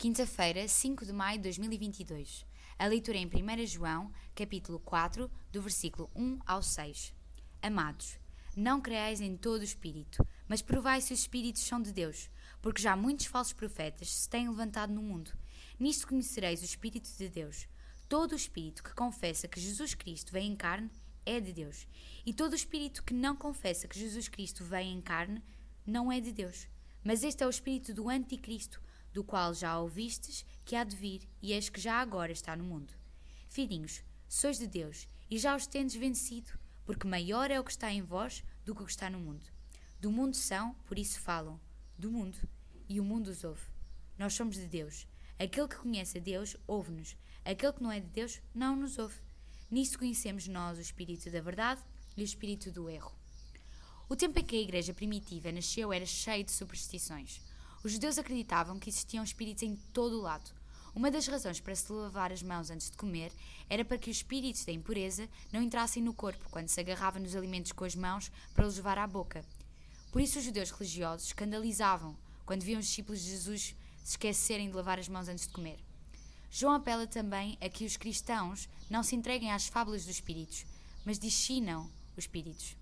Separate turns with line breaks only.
Quinta-feira, 5 de maio de 2022. A leitura é em 1 João, capítulo 4, do versículo 1 ao 6. Amados, não creais em todo o espírito, mas provai se os espíritos são de Deus, porque já muitos falsos profetas se têm levantado no mundo. Nisto conhecereis o espírito de Deus. Todo o espírito que confessa que Jesus Cristo vem em carne é de Deus, e todo o espírito que não confessa que Jesus Cristo vem em carne não é de Deus. Mas este é o espírito do anticristo do qual já ouvistes que há de vir, e eis que já agora está no mundo. Filhinhos, sois de Deus, e já os tendes vencido, porque maior é o que está em vós do que o que está no mundo. Do mundo são, por isso falam, do mundo, e o mundo os ouve. Nós somos de Deus. Aquele que conhece a Deus, ouve-nos. Aquele que não é de Deus, não nos ouve. Nisto conhecemos nós o espírito da verdade e o espírito do erro. O tempo em que a igreja primitiva nasceu era cheio de superstições. Os judeus acreditavam que existiam espíritos em todo o lado. Uma das razões para se lavar as mãos antes de comer era para que os espíritos da impureza não entrassem no corpo quando se agarrava nos alimentos com as mãos para os levar à boca. Por isso, os judeus religiosos escandalizavam quando viam os discípulos de Jesus se esquecerem de lavar as mãos antes de comer. João apela também a que os cristãos não se entreguem às fábulas dos espíritos, mas discinam os espíritos.